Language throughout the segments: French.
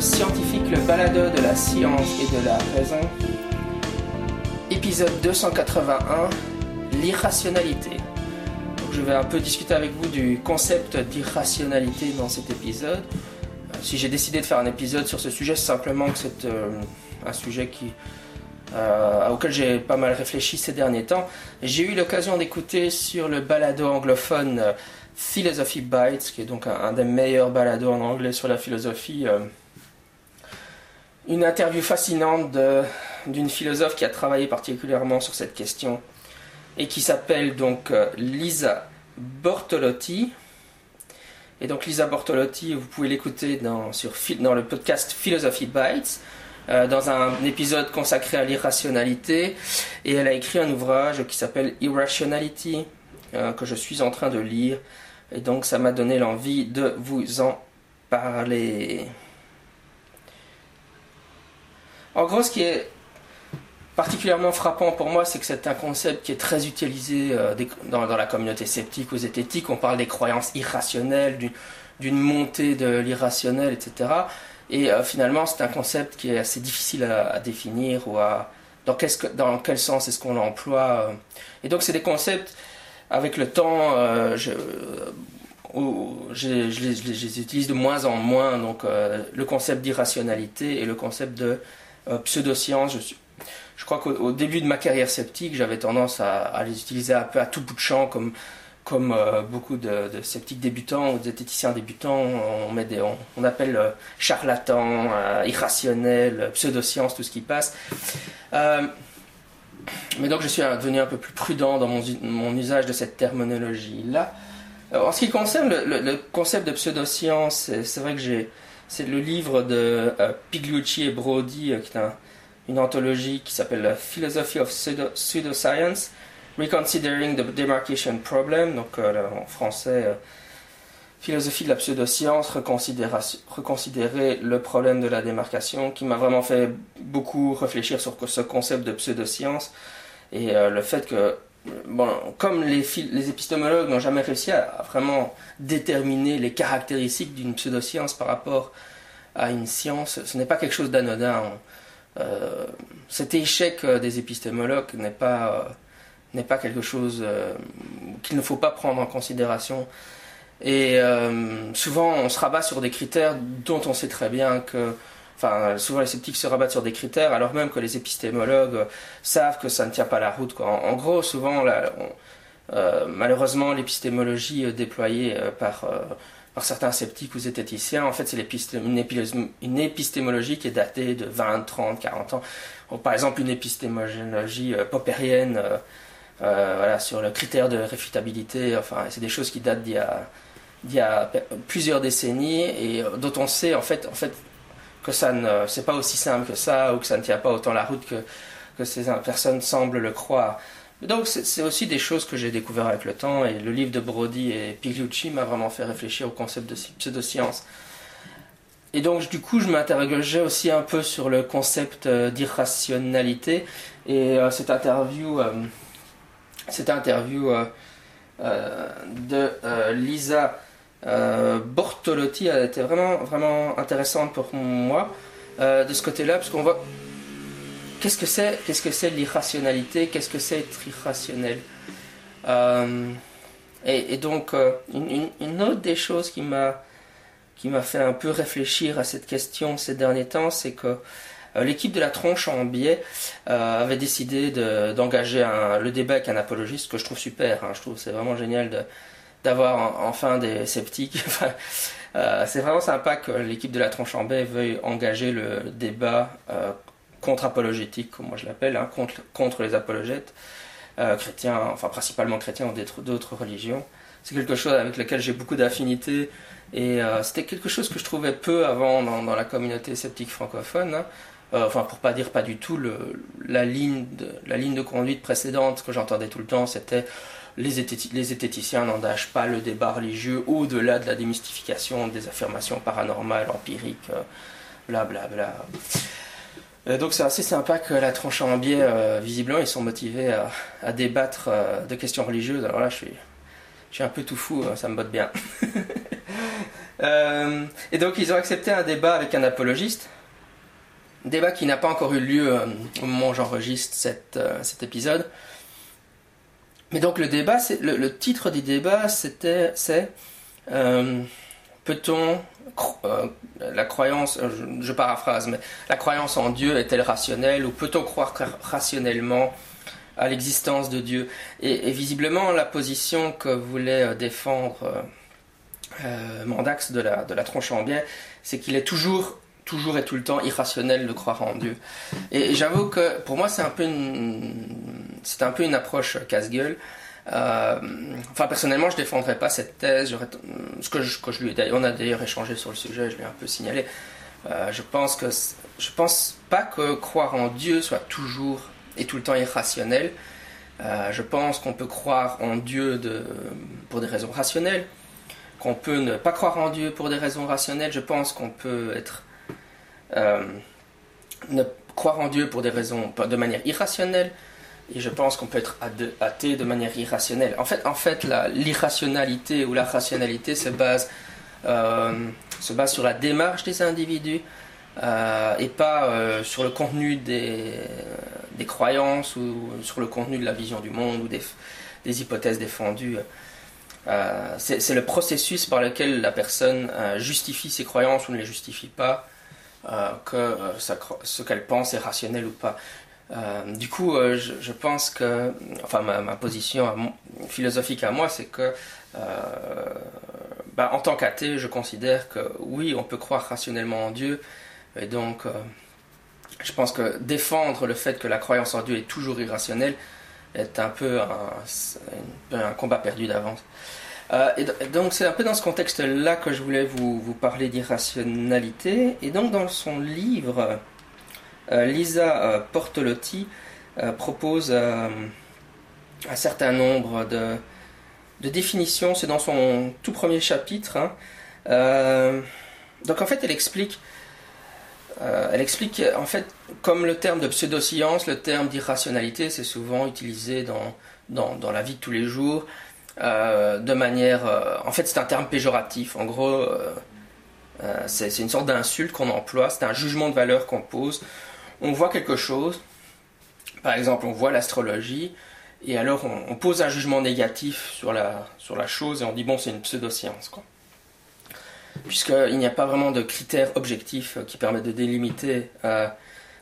Scientifique, le balado de la science et de la raison. Épisode 281, l'irrationalité. Je vais un peu discuter avec vous du concept d'irrationalité dans cet épisode. Euh, si j'ai décidé de faire un épisode sur ce sujet, c'est simplement que c'est euh, un sujet qui, euh, auquel j'ai pas mal réfléchi ces derniers temps. J'ai eu l'occasion d'écouter sur le balado anglophone Philosophy Bites, qui est donc un, des meilleurs balados en anglais sur la philosophie. Une interview fascinante d'une philosophe qui a travaillé particulièrement sur cette question et qui s'appelle donc euh, Lisa Bortolotti. Et donc Lisa Bortolotti, vous pouvez l'écouter dans, dans le podcast Philosophy Bites, euh, dans un épisode consacré à l'irrationalité. Et elle a écrit un ouvrage qui s'appelle Irrationality, que je suis en train de lire et donc ça m'a donné l'envie de vous en parler. En gros, ce qui est particulièrement frappant pour moi, c'est que c'est un concept qui est très utilisé euh, dans, la communauté sceptique ou zététique. On parle des croyances irrationnelles, d'une montée de l'irrationnel, etc. Et euh, finalement, c'est un concept qui est assez difficile à, définir ou à dans quel, sens est-ce qu'on l'emploie. Euh. Et donc, c'est des concepts avec le temps, euh, je, les, utilise de moins en moins. Donc, le concept d'irrationalité et le concept de euh, pseudoscience. Je, je crois qu'au début de ma carrière sceptique, j'avais tendance à, les utiliser un peu à tout bout de champ, comme, comme beaucoup de, sceptiques débutants ou de zététiciens débutants. On, met des, on, appelle charlatans, irrationnel, pseudoscience, tout ce qui passe. Mais donc je suis devenu un peu plus prudent dans mon, usage de cette terminologie-là. Euh, en ce qui concerne le, concept de pseudoscience, c'est vrai que j'ai, c'est le livre de euh, Pigliucci et Brody, euh, qui est une anthologie qui s'appelle Philosophy of Pseudoscience, Reconsidering the Demarcation Problem, donc en français Philosophie de la pseudoscience, reconsidérer le problème de la démarcation, qui m'a vraiment fait beaucoup réfléchir sur ce concept de pseudoscience et euh, le fait que, bon, comme les, épistémologues n'ont jamais réussi à, vraiment déterminer les caractéristiques d'une pseudoscience par rapport à une science, ce n'est pas quelque chose d'anodin. Euh, cet échec euh, des épistémologues n'est pas, pas quelque chose qu'il ne faut pas prendre en considération. Et euh, souvent, on se rabat sur des critères dont on sait très bien que. Enfin, souvent les sceptiques se rabattent sur des critères alors même que les épistémologues savent que ça ne tient pas la route. En, gros, souvent, euh, malheureusement, l'épistémologie euh, déployée par, par certains sceptiques ou zététiciens, en fait, c'est une, épistémologie qui est datée de 20, 30, 40 ans. par exemple, une épistémologie popérienne. voilà, sur le critère de réfutabilité, enfin, c'est des choses qui datent d'il y a plusieurs décennies et euh, dont on sait en fait que ça ne c'est pas aussi simple que ça ou que ça ne tient pas autant la route que, que ces personnes semblent le croire. Donc c'est aussi des choses que j'ai découvert avec le temps et le livre de Brody et Pigliucci m'a vraiment fait réfléchir au concept de pseudoscience. Et donc du coup je m'interrogeais aussi un peu sur le concept euh, d'irrationalité et euh, cette interview, cette interview de Lisa euh, Bortolotti a été vraiment, vraiment intéressante pour moi euh, de ce côté-là, parce qu'on voit qu'est-ce que c'est, qu'est-ce que l'irrationalité, qu'est-ce que c'est être irrationnel? Euh, et, donc, une, autre des choses qui m'a fait un peu réfléchir à cette question ces derniers temps, c'est que l'équipe de la tronche en biais avait décidé d'engager le débat avec un apologiste, que je trouve super. Hein. je trouve c'est vraiment génial de, d'avoir enfin des sceptiques. Euh, c'est vraiment sympa que l'équipe de la tronche en baie veuille engager le débat euh, contre-apologétique, comme moi je l'appelle, hein, contre, contre les apologètes euh, chrétiens, enfin principalement chrétiens ou d'autres religions. C'est quelque chose avec lequel j'ai beaucoup d'affinités et c'était quelque chose que je trouvais peu avant dans, la communauté sceptique francophone. Hein. enfin, pour pas dire pas du tout, le, la, ligne la ligne de conduite précédente que j'entendais tout le temps, c'était les, zététiciens n'engagent pas le débat religieux au-delà de la démystification des affirmations paranormales, empiriques, blablabla. Euh, bla, bla. donc c'est assez sympa que la tranche en biais, euh, visiblement, ils sont motivés à, débattre euh, de questions religieuses. Alors là, je suis, un peu tout fou, hein, ça me botte bien. Euh, et donc ils ont accepté un débat avec un apologiste, débat qui n'a pas encore eu lieu euh, au moment où j'enregistre cet épisode. Mais donc le débat, le, le, titre du débat, c'était, c'est peut-on la croyance, je, je, paraphrase, mais la croyance en Dieu est-elle rationnelle ou peut-on croire rationnellement à l'existence de Dieu? Et, visiblement, la position que voulait euh, défendre euh, euh, Mandax de la, de la tronche en biais, c'est qu'il est toujours, toujours et tout le temps irrationnel de croire en Dieu. Et, j'avoue que pour moi, c'est un peu une, c'est un peu une approche casse-gueule. enfin, personnellement, je défendrais pas cette thèse. Ce que je, lui, on a d'ailleurs échangé sur le sujet, je l'ai un peu signalé. je pense que je pense pas que croire en Dieu soit toujours est tout le temps irrationnel. Euh, je pense qu'on peut croire en Dieu pour des raisons rationnelles, qu'on peut ne pas croire en Dieu pour des raisons rationnelles. Je pense qu'on peut être euh, ne croire en Dieu pour des raisons de manière irrationnelle, et je pense qu'on peut être athée de manière irrationnelle. En fait, en fait, l'irrationalité ou la rationalité se base euh, se base sur la démarche des individus et pas sur le contenu des des croyances ou sur le contenu de la vision du monde ou des, des hypothèses défendues. Euh, c'est le processus par lequel la personne euh, justifie ses croyances ou ne les justifie pas, euh, que ce qu'elle pense est rationnel ou pas. Du coup, je, pense que, enfin, ma, position philosophique à moi, c'est que, bah, en tant qu'athée, je considère que oui, on peut croire rationnellement en Dieu, et donc je pense que défendre le fait que la croyance en Dieu est toujours irrationnelle est un peu un, combat perdu d'avance. Euh, et, donc c'est un peu dans ce contexte-là que je voulais vous, vous parler d'irrationalité. Et donc dans son livre, euh, Lisa euh, Portolotti propose un certain nombre de, définitions. C'est dans son tout premier chapitre. Hein. donc en fait elle explique euh, en fait, comme le terme de pseudoscience, le terme d'irrationalité, c'est souvent utilisé dans, la vie de tous les jours, euh, de manière. Euh, en fait, c'est un terme péjoratif. En gros, c'est une sorte d'insulte qu'on emploie, c'est un jugement de valeur qu'on pose. On voit quelque chose, par exemple, on voit l'astrologie, et alors on, pose un jugement négatif sur la, sur la chose, et on dit bon, c'est une pseudoscience. Puisqu'il n'y a pas vraiment de critères objectifs qui permettent de délimiter, euh,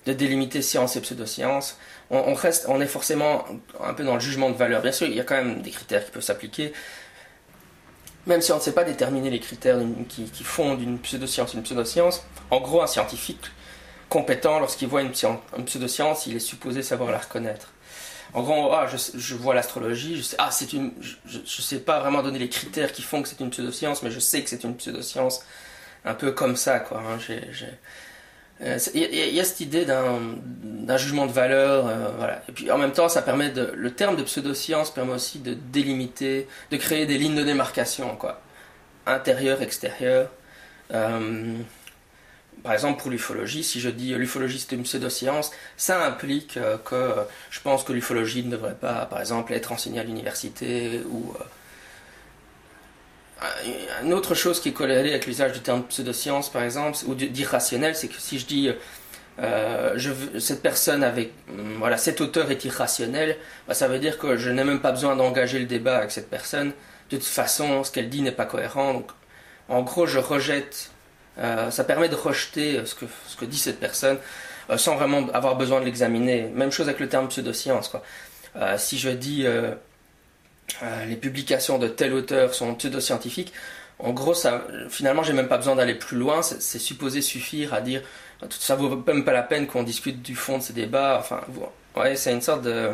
de délimiter science et pseudoscience. On, reste, on est forcément un peu dans le jugement de valeur. Bien sûr, il y a quand même des critères qui peuvent s'appliquer, même si on ne sait pas déterminer les critères qui, qui font d'une pseudoscience une pseudoscience. En gros, un scientifique compétent, lorsqu'il voit une, une pseudoscience, il est supposé savoir la reconnaître. En gros, ah, je, vois l'astrologie, je sais, ah, c'est une, je, ne sais pas vraiment donner les critères qui font que c'est une pseudoscience, mais je sais que c'est une pseudoscience, un peu comme ça, quoi. Hein. Euh, il y, a cette idée d'un jugement de valeur, euh, voilà. Et puis en même temps, ça permet de, le terme de pseudoscience permet aussi de délimiter, de créer des lignes de démarcation, quoi. Intérieur, extérieur. Euh, par exemple, pour l'ufologie, si je dis l'ufologie c'est une pseudoscience, ça implique euh, que euh, je pense que l'ufologie ne devrait pas, par exemple, être enseignée à l'université ou. Euh, une autre chose qui est corrélée avec l'usage du terme pseudoscience, par exemple, ou d'irrationnel, c'est que si je dis cette personne avec. Hum, voilà, cet auteur est irrationnel, bah, ça veut dire que je n'ai même pas besoin d'engager le débat avec cette personne. De toute façon, ce qu'elle dit n'est pas cohérent. En gros, je rejette euh, ça permet de rejeter ce que, dit cette personne euh, sans vraiment avoir besoin de l'examiner. Même chose avec le terme pseudoscience. Quoi. Euh, si je dis les publications de tel auteur sont pseudoscientifiques, en gros, ça, finalement, j'ai même pas besoin d'aller plus loin. C'est supposé suffire à dire ça vaut même pas la peine qu'on discute du fond de ces débats. Enfin, ouais, c'est une sorte de.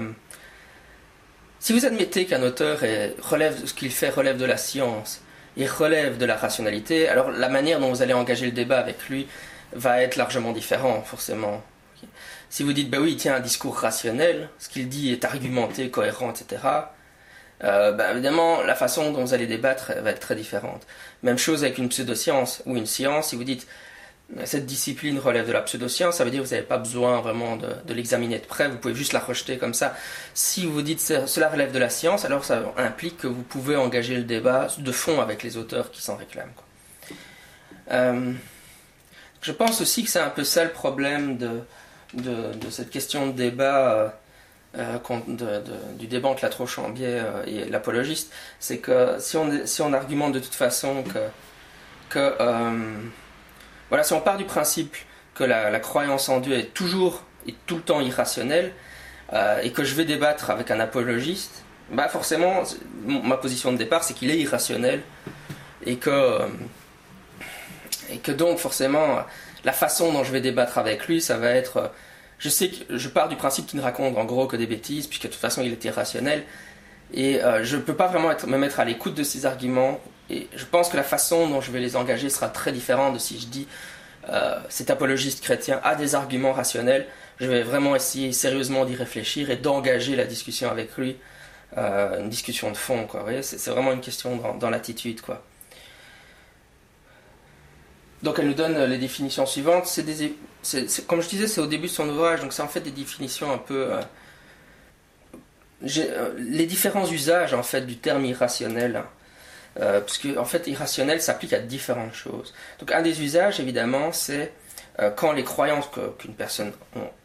Si vous admettez qu'un auteur relève ce qu'il fait relève de la science, il relève de la rationalité, alors la manière dont vous allez engager le débat avec lui va être largement différente, forcément. Si vous dites, bah oui, il tient un discours rationnel, ce qu'il dit est argumenté, cohérent, etc., euh, bah évidemment, la façon dont vous allez débattre va être très différente. Même chose avec une pseudoscience ou une science, si vous dites, cette discipline relève de la pseudoscience, ça veut dire que vous n'avez pas besoin vraiment de, l'examiner de près, vous pouvez juste la rejeter comme ça. Si vous dites que cela relève de la science, alors ça implique que vous pouvez engager le débat de fond avec les auteurs qui s'en réclament. je pense aussi que c'est un peu ça le problème de, de, cette question de débat. du débat entre la Trochambier et l'apologiste, c'est que si on, argumente de toute façon que voilà, si on part du principe que la, croyance en Dieu est toujours et tout le temps irrationnelle, euh, et que je vais débattre avec un apologiste, bah forcément, ma position de départ, c'est qu'il est irrationnel, et que, et que donc forcément, la façon dont je vais débattre avec lui, ça va être, je sais que je pars du principe qu'il ne raconte en gros que des bêtises, puisque de toute façon il est irrationnel, et euh, je ne peux pas vraiment me mettre à l'écoute de ses arguments, et je pense que la façon dont je vais les engager sera très différente de si je dis euh, cet apologiste chrétien a des arguments rationnels, je vais vraiment essayer sérieusement d'y réfléchir et d'engager la discussion avec lui, euh, une discussion de fond. Quoi. C'est, vraiment une question dans, l'attitude. Quoi. Donc elle nous donne les définitions suivantes. C'est comme je disais, c'est au début de son ouvrage, donc c'est en fait des définitions un peu... Euh, les différents usages en fait du terme irrationnel. Hein. Euh, puisque en fait irrationnel s'applique à différentes choses. Donc un des usages évidemment c'est euh, quand les croyances qu'une personne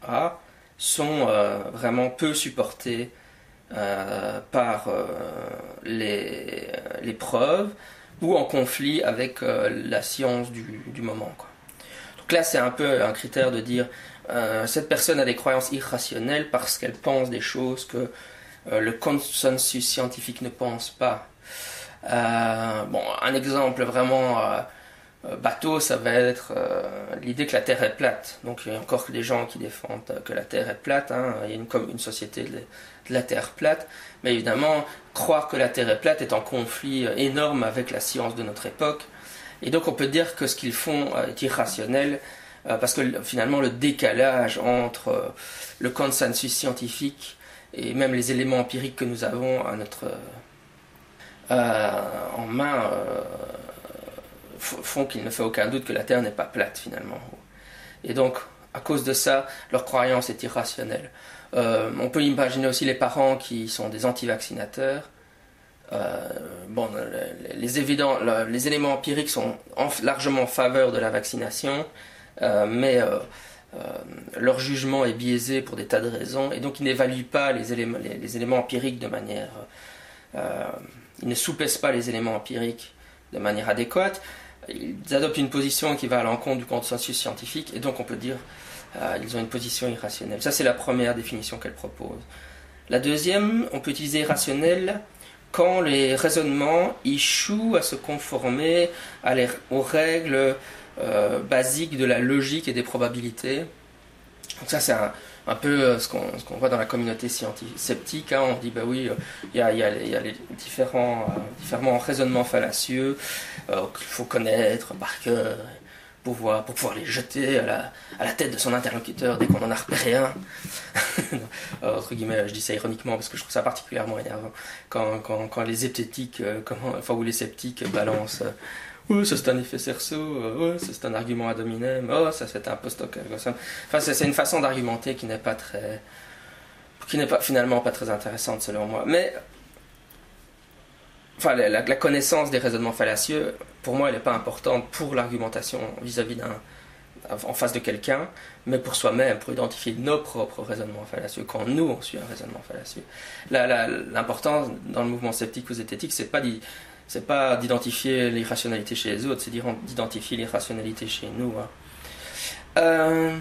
a sont euh, vraiment peu supportées par les, preuves ou en conflit avec la science du, moment. Donc là c'est un peu un critère de dire cette personne a des croyances irrationnelles parce qu'elle pense des choses que le consensus scientifique ne pense pas. Euh, bon, un exemple vraiment euh, euh, bateau, ça va être l'idée que la Terre est plate. Donc il y a encore des gens qui défendent que la Terre est plate. Hein. Il y a une, comme une société de, la Terre plate. Mais évidemment, croire que la Terre est plate est en conflit énorme avec la science de notre époque. Et donc on peut dire que ce qu'ils font est irrationnel parce que finalement le décalage entre le consensus scientifique et même les éléments empiriques que nous avons à notre en main euh, font qu'il ne fait aucun doute que la Terre n'est pas plate finalement. Et donc, à cause de ça, leur croyance est irrationnelle. Euh, on peut imaginer aussi les parents qui sont des anti-vaccinateurs. bon, les, évidents, les, éléments empiriques sont largement en faveur de la vaccination, mais leur jugement est biaisé pour des tas de raisons, et donc ils n'évaluent pas les éléments, les, éléments empiriques de manière ils ne soupèsent pas les éléments empiriques de manière adéquate, ils adoptent une position qui va à l'encontre du consensus scientifique, et donc on peut dire euh, ont une position irrationnelle. Ça, c'est la première définition qu'elle propose. La deuxième, on peut utiliser irrationnel quand les raisonnements échouent à se conformer aux règles euh, basiques de la logique et des probabilités. Donc ça, c'est un, un peu euh, ce qu'on voit dans la communauté sceptique. Hein. on dit, bah oui, il y, a, les différents, euh, différents raisonnements fallacieux euh, qu'il faut connaître par cœur pour pour pouvoir les jeter à la, à la tête de son interlocuteur dès qu'on n'en a repéré un. entre guillemets, je dis ça ironiquement parce que je trouve ça particulièrement énervant quand, quand, quand les zeptétiques, enfin, ou les sceptiques balancent oh, ça c'est un effet cerceau, oh, ça c'est un argument ad hominem, oh, ça c'est un post-hoc. Enfin, c'est une façon d'argumenter qui n'est pas très. qui n'est pas, finalement pas très intéressante selon moi. Mais. Enfin, la, connaissance des raisonnements fallacieux, pour moi, elle n'est pas importante pour l'argumentation vis-à-vis d'un. en face de quelqu'un, mais pour soi-même, pour identifier nos propres raisonnements fallacieux, quand nous on suit un raisonnement fallacieux. L'important dans le mouvement sceptique ou zététique, c'est pas dit c'est pas d'identifier l'irrationalité chez les autres, c'est d'identifier l'irrationalité chez nous. Hein. Euh,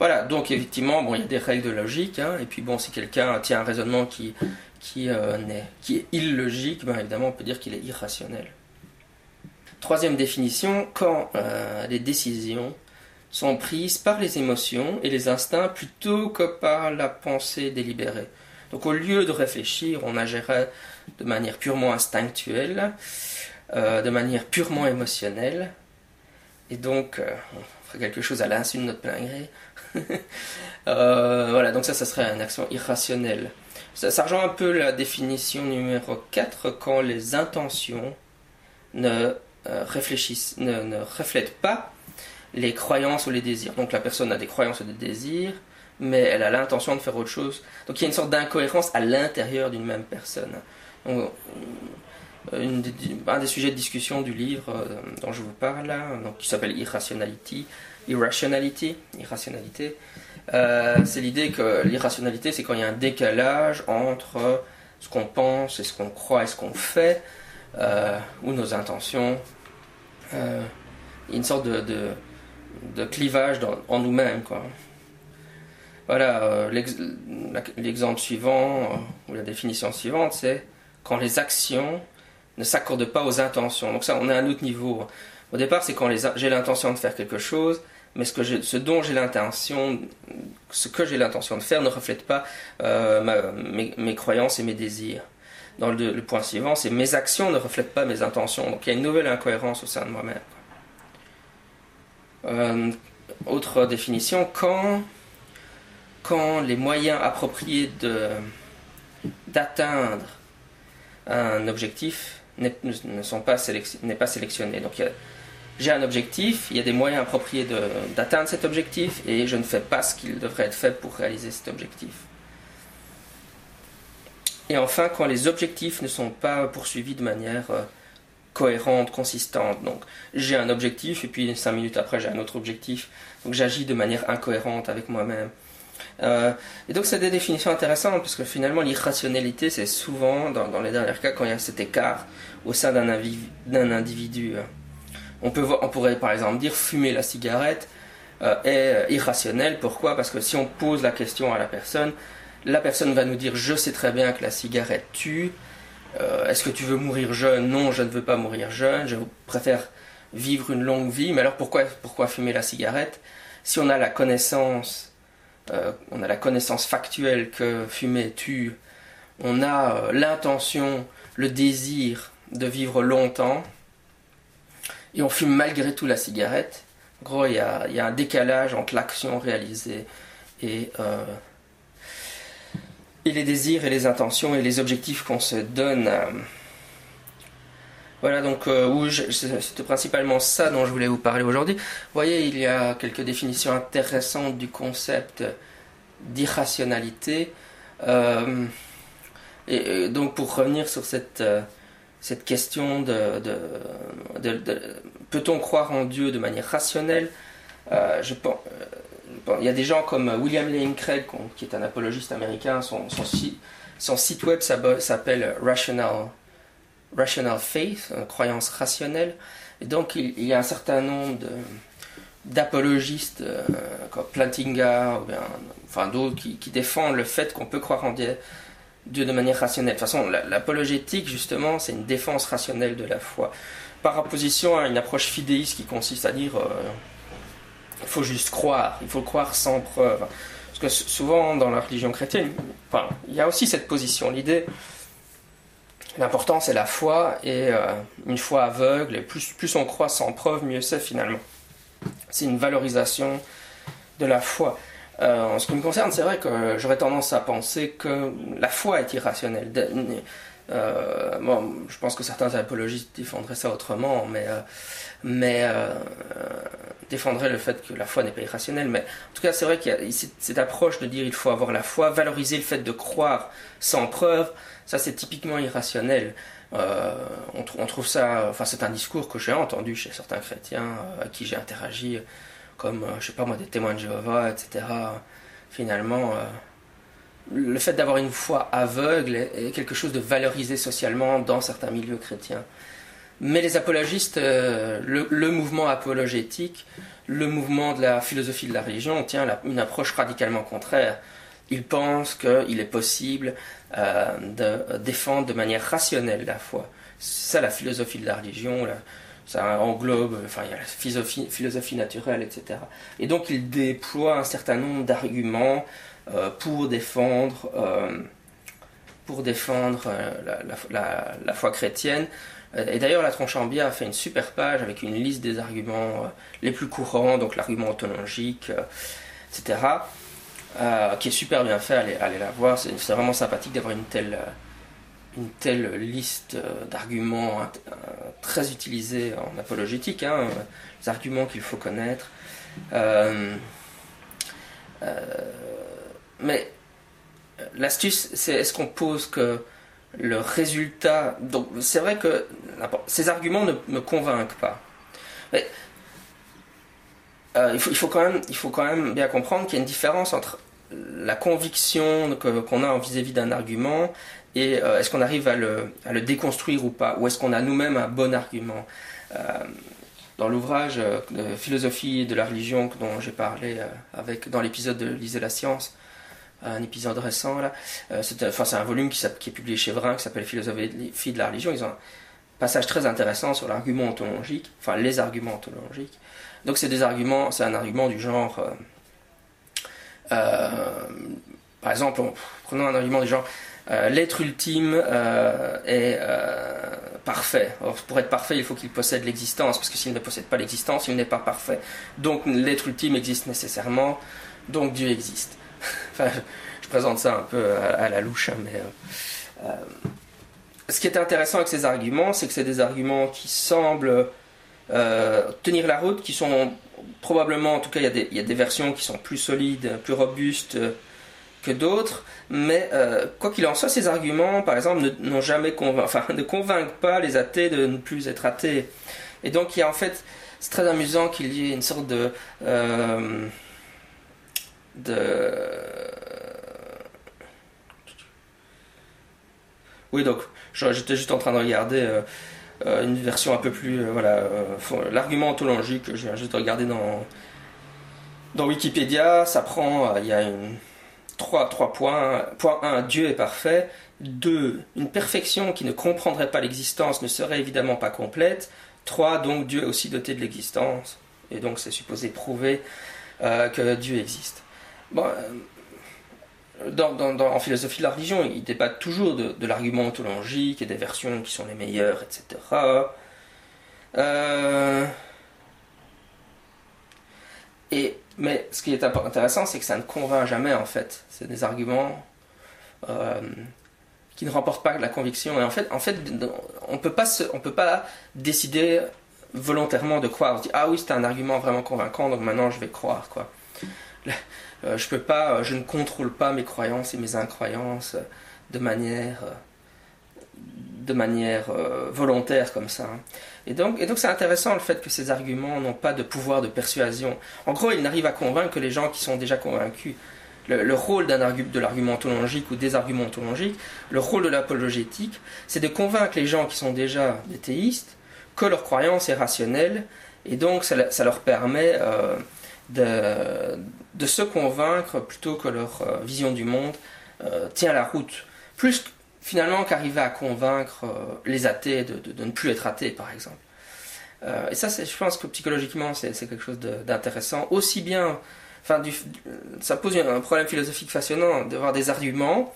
voilà, donc effectivement, bon, il y a des règles de logique, hein, et puis bon, si quelqu'un tient un raisonnement qui, qui, euh, est, qui est illogique, ben, évidemment, on peut dire qu'il est irrationnel. Troisième définition, quand euh, les décisions sont prises par les émotions et les instincts plutôt que par la pensée délibérée. Donc au lieu de réfléchir, on agirait de manière purement instinctuelle, euh, de manière purement émotionnelle, et donc euh, on ferait quelque chose à l'insu de notre plein gré. Euh, voilà, donc ça, ça serait une action irrationnelle. Ça, ça, rejoint un peu la définition numéro 4 quand les intentions ne, reflètent pas les croyances ou les désirs. Donc la personne a des croyances ou des désirs, mais elle a l'intention de faire autre chose. Donc il y a une sorte d'incohérence à l'intérieur d'une même personne. un des sujets de discussion du livre dont je vous parle là, donc, qui s'appelle Irrationality, Irrationality, irrationalité. c'est l'idée que l'irrationalité, c'est quand il y a un décalage entre ce qu'on pense et ce qu'on croit et ce qu'on fait, ou nos intentions. a une sorte de, clivage en nous-mêmes, quoi. Voilà, euh, l'exemple suivant, euh, ou la définition suivante, c'est quand les actions ne s'accordent pas aux intentions. Donc ça, on est à un autre niveau. Au départ, c'est quand j'ai l'intention de faire quelque chose, mais ce, que ce dont j'ai l'intention, ce que j'ai l'intention de faire ne reflète pas euh, mes, croyances et mes désirs. Dans le, le point suivant, c'est mes actions ne reflètent pas mes intentions. Donc il y a une nouvelle incohérence au sein de moi-même. autre définition, quand quand les moyens appropriés d'atteindre un objectif ne sont pas, n'est pas sélectionné. Donc j'ai un objectif, il y a des moyens appropriés d'atteindre cet objectif et je ne fais pas ce qu'il devrait être fait pour réaliser cet objectif. Et enfin, quand les objectifs ne sont pas poursuivis de manière euh, cohérente, consistante. Donc j'ai un objectif et puis cinq minutes après j'ai un autre objectif. Donc j'agis de manière incohérente avec moi-même. Euh, et donc c'est des définitions intéressantes parce que finalement l'irrationalité c'est souvent dans, les derniers cas quand il y a cet écart au sein d'un individu. On, peut on pourrait par exemple dire fumer la cigarette euh, est irrationnel. Pourquoi? Parce que si on pose la question à la personne, la personne va nous dire je sais très bien que la cigarette tue. Euh, est-ce que tu veux mourir jeune? Non, je ne veux pas mourir jeune. Je préfère vivre une longue vie. Mais alors pourquoi, pourquoi fumer la cigarette? Si on a la connaissance euh, on a la connaissance factuelle que fumer tue, on a euh, l'intention, le désir de vivre longtemps, et on fume malgré tout la cigarette. En gros, il y a, un décalage entre l'action réalisée et, euh, et les désirs et les intentions et les objectifs qu'on se donne. Voilà, donc c'était principalement ça dont je voulais vous parler aujourd'hui. Vous voyez, il y a quelques définitions intéressantes du concept d'irrationalité. Euh, et, donc pour revenir sur cette, euh, cette question de, peut-on croire en Dieu de manière rationnelle? Euh, je il y a des gens comme William Lane Craig, qui est un apologiste américain, son, son site web s'appelle Rational rational faith, croyance rationnelle. Et donc il, y a un certain nombre d'apologistes euh, comme Plantinga, ou bien, enfin d'autres, qui, défendent le fait qu'on peut croire en Dieu, de manière rationnelle. De toute façon, l'apologétique, justement, c'est une défense rationnelle de la foi. Par opposition à une approche fidéiste qui consiste à dire euh, il faut juste croire, il faut croire sans preuve. Parce que souvent, dans la religion chrétienne, enfin, il y a aussi cette position, l'idée L'important, c'est la foi, et euh, une foi aveugle, et plus, on croit sans preuve, mieux c'est finalement. C'est une valorisation de la foi. Euh, en ce qui me concerne, c'est vrai que j'aurais tendance à penser que la foi est irrationnelle. Euh, je pense que certains apologistes défendraient ça autrement, mais, mais défendraient le fait que la foi n'est pas irrationnelle. Mais en tout cas, c'est vrai qu'il y a cette approche de dire il faut avoir la foi, valoriser le fait de croire sans preuve. Ça, c'est typiquement irrationnel. Euh, on, trouve ça, enfin, c'est un discours que j'ai entendu chez certains chrétiens euh, à qui j'ai interagi, comme, euh, je sais pas moi, des témoins de Jéhovah, etc. Finalement, le fait d'avoir une foi aveugle est, quelque chose de valorisé socialement dans certains milieux chrétiens. Mais les apologistes, le, mouvement apologétique, le mouvement de la philosophie de la religion tient une approche radicalement contraire. Ils pensent qu'il est possible euh, de défendre de manière rationnelle la foi. C'est ça la philosophie de la religion, ça englobe, il la philosophie, naturelle, etc. Et donc il déploie un certain nombre d'arguments euh, pour défendre, euh, la, foi chrétienne. Et d'ailleurs, la Tronchambier a fait une super page avec une liste des arguments les plus courants, donc l'argument ontologique, etc. Euh, qui est super bien fait, allez, allez la voir, c'est vraiment sympathique d'avoir une telle, euh, une telle liste euh, d'arguments très utilisés en apologétique, hein, les arguments qu'il faut connaître. mais l'astuce, c'est est-ce qu'on pose que le résultat. Donc c'est vrai que ces arguments ne me convainquent pas. Mais euh, il, faut quand même, il faut quand même bien comprendre qu'il y a une différence entre la conviction qu'on a vis-à-vis d'un argument et euh, est-ce qu'on arrive à le, à le, déconstruire ou pas, ou est-ce qu'on a nous-mêmes un bon argument? Euh, dans l'ouvrage de philosophie de la religion dont j'ai parlé avec, dans l'épisode de Lisez la science, un épisode récent là, c'est enfin, un volume qui, qui, est publié chez Vrin qui s'appelle Philosophie de la religion. Ils ont un passage très intéressant sur l'argument ontologique, enfin les arguments ontologiques. Donc c'est des arguments, c'est un argument du genre, euh, euh, par exemple, prenons un argument du genre, euh, l'être ultime est parfait. pour être parfait, il faut qu'il possède l'existence, parce que s'il ne possède pas l'existence, il n'est pas parfait. Donc l'être ultime existe nécessairement, donc Dieu existe. enfin, je, présente ça un peu à, la louche, hein, mais ce qui est intéressant avec ces arguments, c'est que c'est des arguments qui semblent euh, tenir la route, qui sont probablement, en tout cas, il y, a des, versions qui sont plus solides, plus robustes euh, que d'autres, mais euh, quoi qu'il en soit, ces arguments, par exemple, ne convainquent pas les athées de ne plus être athées. Et donc, il y a en fait, c'est très amusant qu'il y ait une sorte de de oui donc j'étais juste en train de regarder euh, une version un peu plus. Euh, voilà, euh, l'argument ontologique viens juste de regarder dans, dans Wikipédia, ça prend. Il y a une, trois, trois points. Point 1, Dieu est parfait. 2. Une perfection qui ne comprendrait pas l'existence ne serait évidemment pas complète. 3. Donc Dieu est aussi doté de l'existence. Et donc c'est supposé prouver que Dieu existe. Bon, en philosophie de la religion, il débat toujours de, l'argument ontologique et des versions qui sont les meilleures, etc. Euh, et, mais ce qui est intéressant, c'est que ça ne convainc jamais, en fait. C'est des arguments euh, qui ne remportent pas la conviction. Et en fait, en fait on ne peut pas décider volontairement de croire. On se dit, ah oui, c'est un argument vraiment convaincant, donc maintenant je vais croire. quoi. Euh, euh, je ne contrôle pas mes croyances et mes incroyances euh, de manière, volontaire comme ça. Hein. Et donc, c'est intéressant le fait que ces arguments n'ont pas de pouvoir de persuasion. En gros, ils n'arrivent à convaincre que les gens qui sont déjà convaincus. Le, rôle de l'argument ontologique ou des arguments ontologiques, le rôle de l'apologétique, c'est de convaincre les gens qui sont déjà des théistes que leur croyance est rationnelle, et donc ça leur permet de, se convaincre plutôt que leur euh, vision du monde euh, tient la route. Plus finalement qu'arriver à convaincre euh, les athées de, ne plus être athées, par exemple. et ça, je pense que psychologiquement, c'est quelque chose d'intéressant. Aussi bien, ça pose un problème philosophique fascinant d'avoir des arguments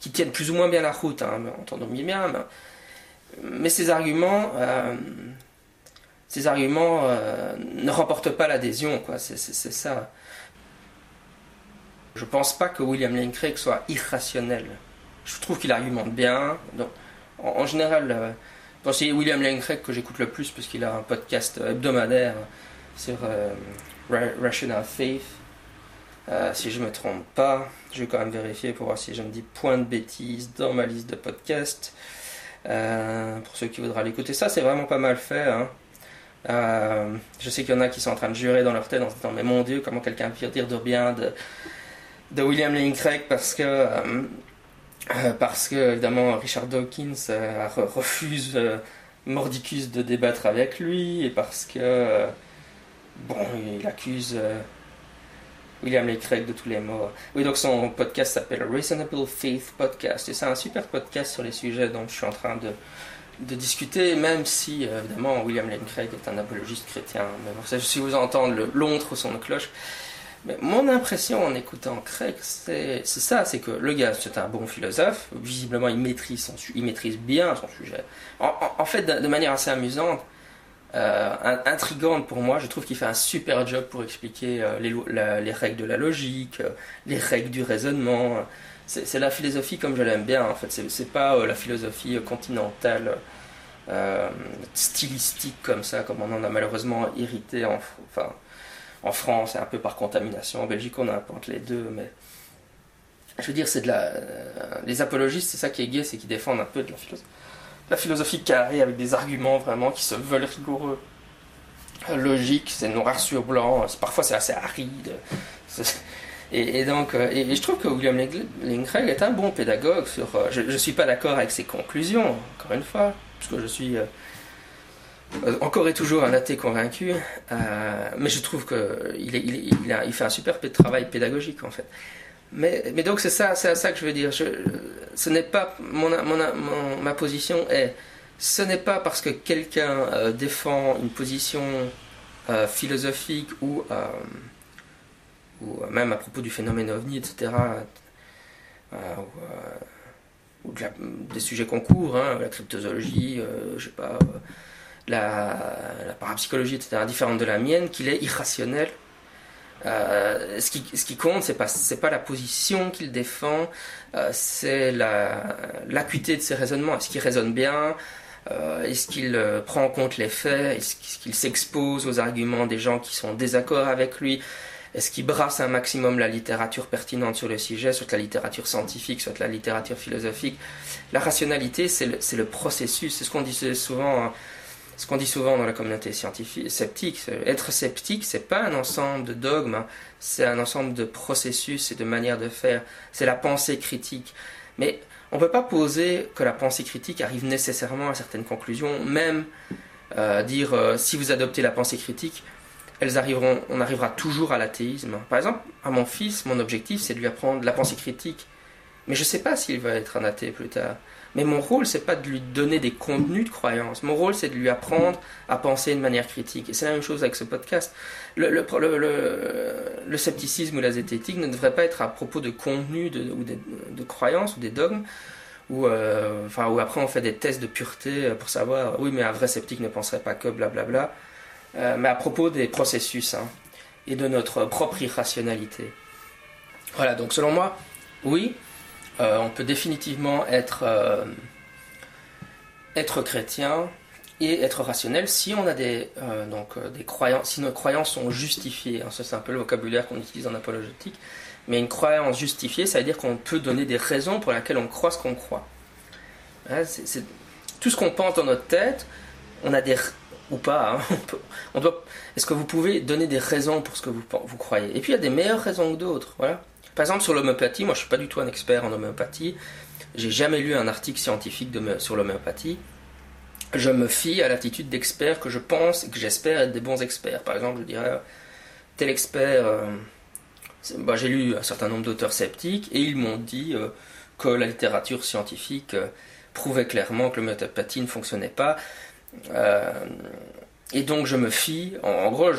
qui tiennent plus ou moins bien la route, hein, entendons bien, mais ces arguments ces arguments euh, ne remportent pas l'adhésion, quoi. C'est ça. Je pense pas que William Lane Craig soit irrationnel. Je trouve qu'il argumente bien. Donc, en, général, euh, c'est William Lane Craig que j'écoute le plus parce qu'il a un podcast hebdomadaire sur euh, Rational Faith. si je me trompe pas, je vais quand même vérifier pour voir si je me dis point de bêtises dans ma liste de podcasts. pour ceux qui voudraient l'écouter, ça c'est vraiment pas mal fait. Hein. Euh, je sais qu'il y en a qui sont en train de jurer dans leur tête en se disant Mais mon Dieu, comment quelqu'un peut dire de bien de, William Lane Craig parce que, euh, euh, parce que évidemment, Richard Dawkins refuse Mordicus de débattre avec lui et parce que, bon, il accuse. William Lane Craig de tous les mots. Oui, donc son podcast s'appelle Reasonable Faith Podcast et c'est un super podcast sur les sujets dont je suis en train de, de discuter, même si, euh, évidemment, William Lane Craig est un apologiste chrétien. Mais si vous entendez son de cloche. Mais mon impression en écoutant Craig, c'est ça, c'est que le gars, c'est un bon philosophe. Visiblement, il maîtrise, son, il maîtrise bien son sujet. En, fait, de, manière assez amusante, euh, intrigante pour moi, je trouve qu'il fait un super job pour expliquer euh, les, règles de la logique, les règles du raisonnement c'est la philosophie comme je l'aime bien en fait. C'est pas euh, la philosophie euh, continentale, euh, stylistique comme ça, comme on en a malheureusement hérité en, France et un peu par contamination. En Belgique, on a les deux, mais je veux dire, c'est de la. les apologistes, c'est ça qui est gay, c'est qu'ils défendent un peu de la philosophie, carrée avec des arguments vraiment qui se veulent rigoureux, logiques, c'est noir sur blanc, parfois c'est assez aride. Et, donc, et, je trouve que William Craig est un bon pédagogue sur. Je ne suis pas d'accord avec ses conclusions, encore une fois, parce que je suis encore et toujours un athée convaincu, mais je trouve qu'il il, fait un super travail pédagogique en fait. Mais, mais donc c'est ça, c'est à ça que je veux dire. Ce n'est pas mon, mon, ma position est, ce n'est pas parce que quelqu'un euh, défend une position euh, philosophique ou, euh, ou même à propos du phénomène ovni, etc. ou, des sujets qu'on court, hein, la cryptozoologie, je sais pas, la, parapsychologie, etc., différente de la mienne, qu'il est irrationnel euh, ce, qui, ce, qui, compte, c'est pas pas la position qu'il défend, euh, c'est l'acuité de ses raisonnements. Est-ce qu'il raisonne bien euh, Est-ce qu'il prend en compte les faits Est-ce qu'il s'expose aux arguments des gens qui sont en désaccord avec lui Est-ce qu'il brasse un maximum la littérature pertinente sur le sujet, soit la littérature scientifique, soit la littérature philosophique? La rationalité, c'est le, processus. C'est ce qu'on disait souvent. Hein ce qu'on dit souvent dans la communauté scientifique, sceptique, être sceptique, c'est pas un ensemble de dogmes, hein. c'est un ensemble de processus et de manières de faire. C'est la pensée critique. Mais on ne peut pas poser que la pensée critique arrive nécessairement à certaines conclusions, même euh, dire euh, si vous adoptez la pensée critique, elles arriveront, on arrivera toujours à l'athéisme. Par exemple, à mon fils, mon objectif, c'est de lui apprendre la pensée critique. Mais je ne sais pas s'il va être un athée plus tard. Mais mon rôle, c'est pas de lui donner des contenus de croyance. Mon rôle, c'est de lui apprendre à penser de manière critique. Et c'est la même chose avec ce podcast. Le, scepticisme ou la zététique ne devrait pas être à propos de contenus de, ou de, croyances ou des dogmes. Ou euh, enfin, où après on fait des tests de pureté pour savoir, oui, mais un vrai sceptique ne penserait pas que blablabla. Euh, mais à propos des processus hein, et de notre propre irrationalité. Voilà, donc selon moi, oui, euh, on peut définitivement être, euh, être chrétien et être rationnel si on a des, donc, des croyances, si nos croyances sont justifiées. Hein, c'est un peu le vocabulaire qu'on utilise en apologétique. Mais une croyance justifiée, ça veut dire qu'on peut donner des raisons pour lesquelles on croit ce qu'on croit. Hein, tout ce qu'on pense dans notre tête, on a des ou pas. Hein, on, doit. Est-ce que vous pouvez donner des raisons pour ce que vous, croyez? Et puis il y a des meilleures raisons que d'autres. Voilà. Par exemple, sur l'homéopathie, moi je suis pas du tout un expert en homéopathie. J'ai jamais lu un article scientifique sur l'homéopathie. Je me fie à l'attitude d'experts que je pense et que j'espère être des bons experts. Par exemple, je dirais tel expert. Euh, bah, j'ai lu un certain nombre d'auteurs sceptiques et ils m'ont dit euh, que la littérature scientifique euh, prouvait clairement que l'homéopathie ne fonctionnait pas. Et donc je me fie, en, gros,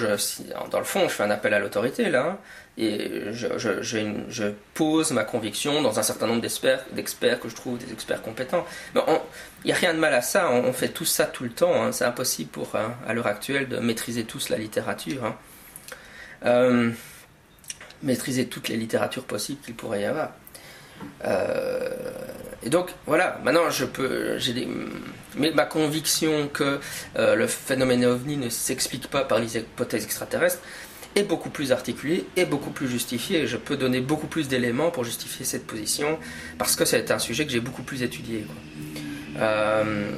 dans le fond, je fais un appel à l'autorité là, et je, pose ma conviction dans un certain nombre d'experts que je trouve des experts compétents. Il n'y a rien de mal à ça, on, fait tout ça tout le temps, hein. c'est impossible pour, hein, à l'heure actuelle, de maîtriser tous la littérature. Hein. Euh, maîtriser toutes les littératures possibles qu'il pourrait y avoir. Euh, et donc voilà, maintenant je peux, j'ai mais ma conviction que euh, le phénomène ovni ne s'explique pas par les hypothèses extraterrestres, est beaucoup plus articulé et beaucoup plus justifié. Je peux donner beaucoup plus d'éléments pour justifier cette position parce que c'est un sujet que j'ai beaucoup plus étudié. Euh,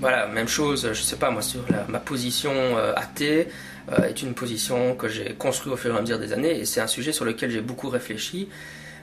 voilà, même chose, je sais pas moi, sur ma position athée est une position que j'ai construite au fur et à mesure des années et c'est un sujet sur lequel j'ai beaucoup réfléchi.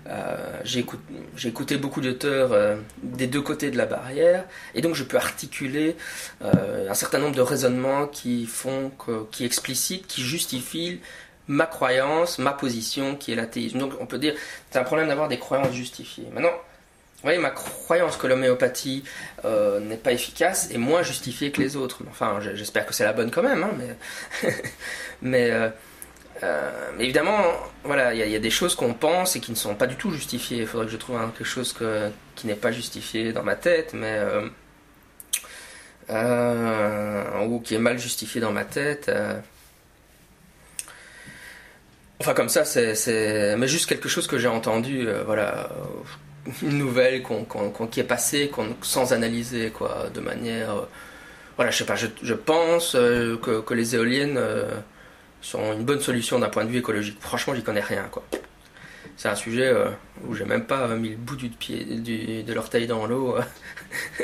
Euh, j'ai écouté, beaucoup d'auteurs euh, des deux côtés de la barrière, et donc je peux articuler euh, un certain nombre de raisonnements qui font, qui explicitent, qui justifient ma croyance, ma position, qui est l'athéisme. Donc on peut dire, c'est un problème d'avoir des croyances justifiées. Maintenant, vous voyez, ma croyance que l'homéopathie n'est pas efficace est moins justifiée que les autres. Enfin, j'espère que c'est la bonne quand même, hein, mais, évidemment, voilà, il y, a des choses qu'on pense et qui ne sont pas du tout justifiées. Il faudrait que je trouve quelque chose qui n'est pas justifié dans ma tête, mais euh, euh, ou qui est mal justifié dans ma tête. Enfin, comme ça, c'est, mais juste quelque chose que j'ai entendu, voilà, une nouvelle qui est passée sans analyser, quoi, de manière, voilà, je sais pas, je, pense que, les éoliennes sont une bonne solution d'un point de vue écologique. Franchement, j'y connais rien, quoi. c'est un sujet euh, où j'ai même pas mis le bout du pied, du, de l'orteil dans l'eau.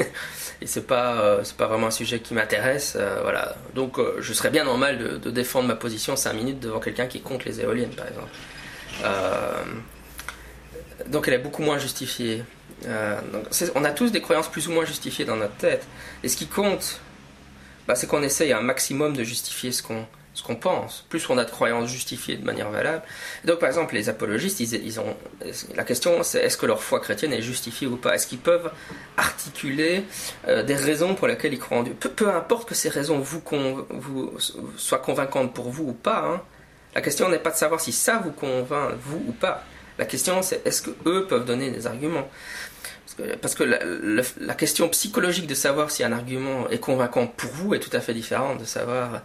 et c'est pas, euh, pas vraiment un sujet qui m'intéresse. Euh, voilà. Donc je serais bien normal de, défendre ma position 5 minutes devant quelqu'un qui compte les éoliennes, par exemple. donc elle est beaucoup moins justifiée. On a tous des croyances plus ou moins justifiées dans notre tête. Et ce qui compte, bah, c'est qu'on essaye un maximum de justifier ce qu'on ce qu'on pense, plus on a de croyances justifiées de manière valable. donc, par exemple, les apologistes, ils, ont, la question c'est est-ce que leur foi chrétienne est justifiée ou pas? Est-ce qu'ils peuvent articuler euh, des raisons pour lesquelles ils croient en Dieu? Peu, importe que ces raisons vous, soient convaincantes pour vous ou pas, hein. la question n'est pas de savoir si ça vous convainc, vous ou pas. La question c'est est-ce que eux peuvent donner des arguments? Parce que, la, question psychologique de savoir si un argument est convaincant pour vous est tout à fait différente de savoir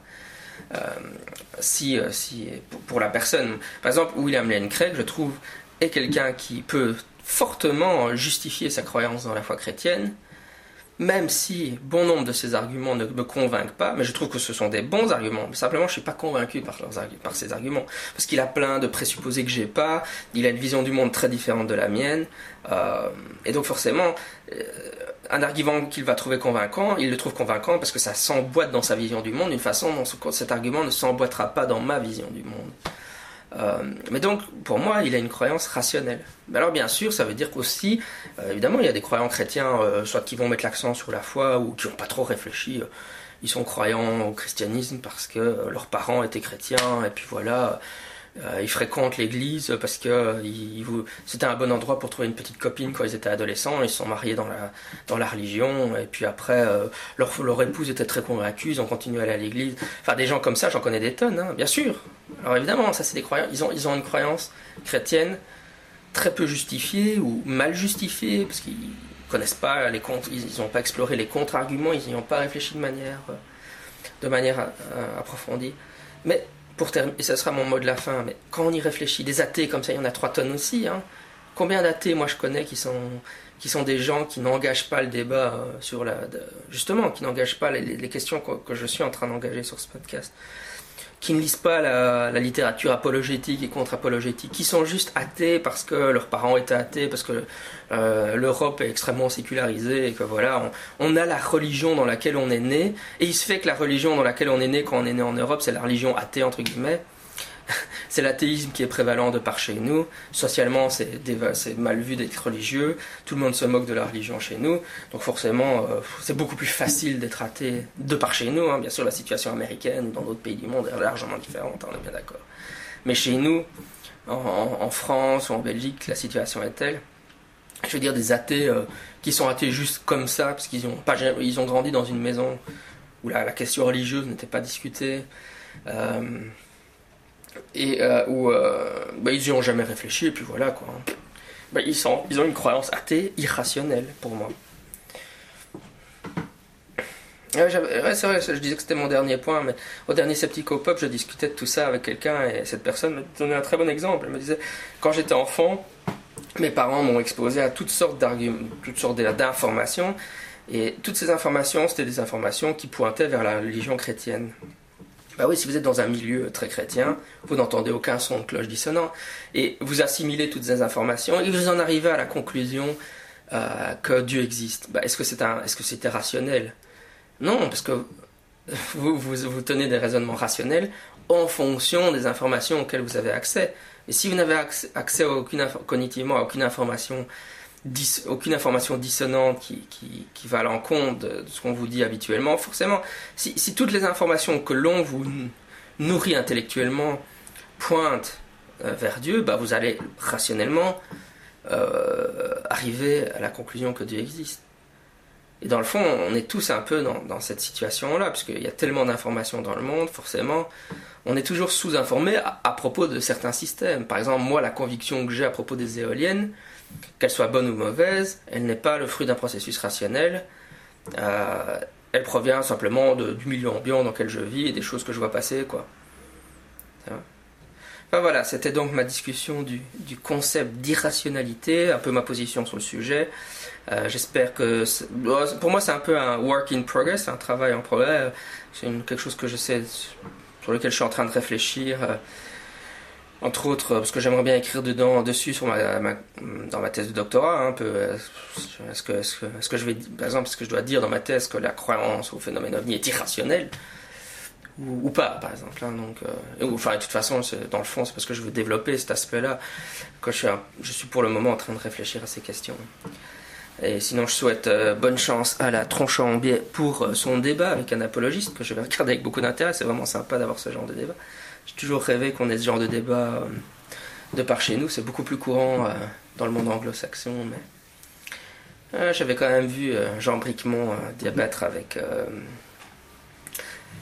si, euh, si pour, la personne. Par exemple, William Lane Craig, je trouve, est quelqu'un qui peut fortement justifier sa croyance dans la foi chrétienne, même si bon nombre de ses arguments ne me convainquent pas, mais je trouve que ce sont des bons arguments. Mais simplement, je suis pas convaincu par, leurs, par ces arguments, parce qu'il a plein de présupposés que j'ai pas. Il a une vision du monde très différente de la mienne, euh, et donc forcément, euh, un argument qu'il va trouver convaincant, il le trouve convaincant parce que ça s'emboîte dans sa vision du monde d'une façon dont cet argument ne s'emboîtera pas dans ma vision du monde. Euh, mais donc, pour moi, il a une croyance rationnelle. Mais alors, bien sûr, ça veut dire qu'aussi, euh, évidemment, il y a des croyants chrétiens, euh, soit qui vont mettre l'accent sur la foi ou qui n'ont pas trop réfléchi. ils sont croyants au christianisme parce que leurs parents étaient chrétiens, et puis voilà, euh, ils fréquentent l'église parce que euh, c'était un bon endroit pour trouver une petite copine quand ils étaient adolescents. Ils sont mariés dans la, dans la religion et puis après euh, leur, leur épouse était très convaincue, ils ont continué à aller à l'église. Enfin des gens comme ça, j'en connais des tonnes, hein, bien sûr. Alors évidemment, ça c'est des croyants. Ils ont, ils ont une croyance chrétienne très peu justifiée ou mal justifiée parce qu'ils connaissent pas les ils n'ont pas exploré les contre-arguments, ils n'y ont pas réfléchi de manière, de manière approfondie. Mais pour terminer, et ce sera mon mot de la fin, mais quand on y réfléchit, des athées comme ça, il y en a trois tonnes aussi. Hein. Combien d'athées, moi, je connais qui sont, qui sont des gens qui n'engagent pas le débat euh, sur la. justement, qui n'engagent pas les, questions que, que, je suis en train d'engager sur ce podcast qui ne lisent pas la, littérature apologétique et contre-apologétique, qui sont juste athées parce que leurs parents étaient athées, parce que euh, l'Europe est extrêmement sécularisée et que voilà, on, a la religion dans laquelle on est né, et il se fait que la religion dans laquelle on est né quand on est né en Europe, c'est la religion athée entre guillemets, c'est l'athéisme qui est prévalent de par chez nous. Socialement, c'est mal vu d'être religieux. Tout le monde se moque de la religion chez nous. Donc forcément, euh, c'est beaucoup plus facile d'être athée de par chez nous. Hein. Bien sûr, la situation américaine dans d'autres pays du monde est largement différente, hein, on est bien d'accord. Mais chez nous, en, France ou en Belgique, la situation est telle. Je veux dire des athées euh, qui sont athées juste comme ça, parce qu'ils ont, ont grandi dans une maison où la, question religieuse n'était pas discutée. Euh, et euh, où euh, bah, ils n'y ont jamais réfléchi, et puis voilà quoi. Bah, ils, sont, ils ont une croyance athée irrationnelle pour moi. c'est vrai, je disais que c'était mon dernier point, mais au dernier Sceptico Pop, je discutais de tout ça avec quelqu'un et cette personne me donnait un très bon exemple. Elle me disait Quand j'étais enfant, mes parents m'ont exposé à toutes sortes toutes sortes d'informations, et toutes ces informations, c'était des informations qui pointaient vers la religion chrétienne. Bah oui, si vous êtes dans un milieu très chrétien, vous n'entendez aucun son de cloche dissonant, et vous assimilez toutes ces informations, et vous en arrivez à la conclusion euh, que Dieu existe. Bah, est-ce que que c'était rationnel? Non, parce que vous, vous, tenez des raisonnements rationnels en fonction des informations auxquelles vous avez accès. Et si vous n'avez accès, cognitivement à aucune information aucune information dissonante qui, qui, va à l'encontre de, ce qu'on vous dit habituellement, forcément, si, toutes les informations que l'on vous nourrit intellectuellement pointent euh, vers Dieu, bah vous allez rationnellement euh, arriver à la conclusion que Dieu existe. Et dans le fond, on est tous un peu dans, dans cette situation-là, parce qu'il y a tellement d'informations dans le monde, forcément, on est toujours sous-informé à, propos de certains systèmes. Par exemple, moi, la conviction que j'ai à propos des éoliennes, qu'elle soit bonne ou mauvaise, elle n'est pas le fruit d'un processus rationnel. Euh, elle provient simplement du milieu ambiant dans lequel je vis et des choses que je vois passer, quoi. Enfin voilà, c'était donc ma discussion du, concept d'irrationalité, un peu ma position sur le sujet. Euh, j'espère que... Pour moi, c'est un peu un work in progress, un travail en progrès. C'est quelque chose que je sais, sur lequel je suis en train de réfléchir. Euh, entre autres, parce que j'aimerais bien écrire dedans, dessus dans ma thèse de doctorat, un peu. Est-ce que, est-ce que, est-ce que je vais, par exemple, que je dois dire dans ma thèse que la croyance au phénomène ovni est irrationnelle? Ou, pas, par exemple. Hein, donc, euh, enfin, de toute façon, dans le fond, c'est parce que je veux développer cet aspect-là que je suis, pour le moment en train de réfléchir à ces questions. Et sinon, je souhaite euh, bonne chance à la tronche en biais pour euh, son débat avec un apologiste que je vais regarder avec beaucoup d'intérêt. C'est vraiment sympa d'avoir ce genre de débat. J'ai toujours rêvé qu'on ait ce genre de débat euh, de par chez nous. C'est beaucoup plus courant euh, dans le monde anglo-saxon. Mais euh, j'avais quand même vu Jean Bricmont débattre avec,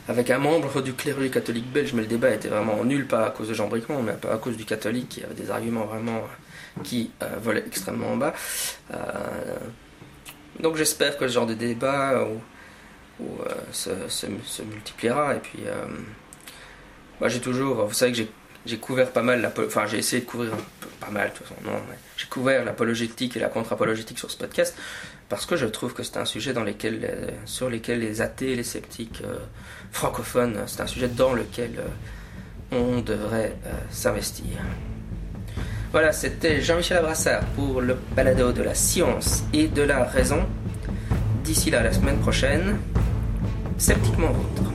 avec un membre du clergé catholique belge. Mais le débat était vraiment nul, pas à cause de Jean Bricmont, mais à cause du catholique qui avait des arguments vraiment qui volaient extrêmement bas. donc j'espère que ce genre de débat se, se, multipliera. Et puis moi, j'ai toujours, vous savez que j'ai couvert pas mal, enfin j'ai essayé de couvrir peu, pas mal, de toute façon, non, j'ai couvert l'apologétique et la contre-apologétique sur ce podcast parce que je trouve que c'est un sujet euh, sur lequel les athées les sceptiques euh, francophones, c'est un sujet dans lequel euh, on devrait s'investir. Voilà, c'était Jean-Michel Abrassard pour le balado de la science et de la raison. D'ici là, la semaine prochaine, sceptiquement vôtre.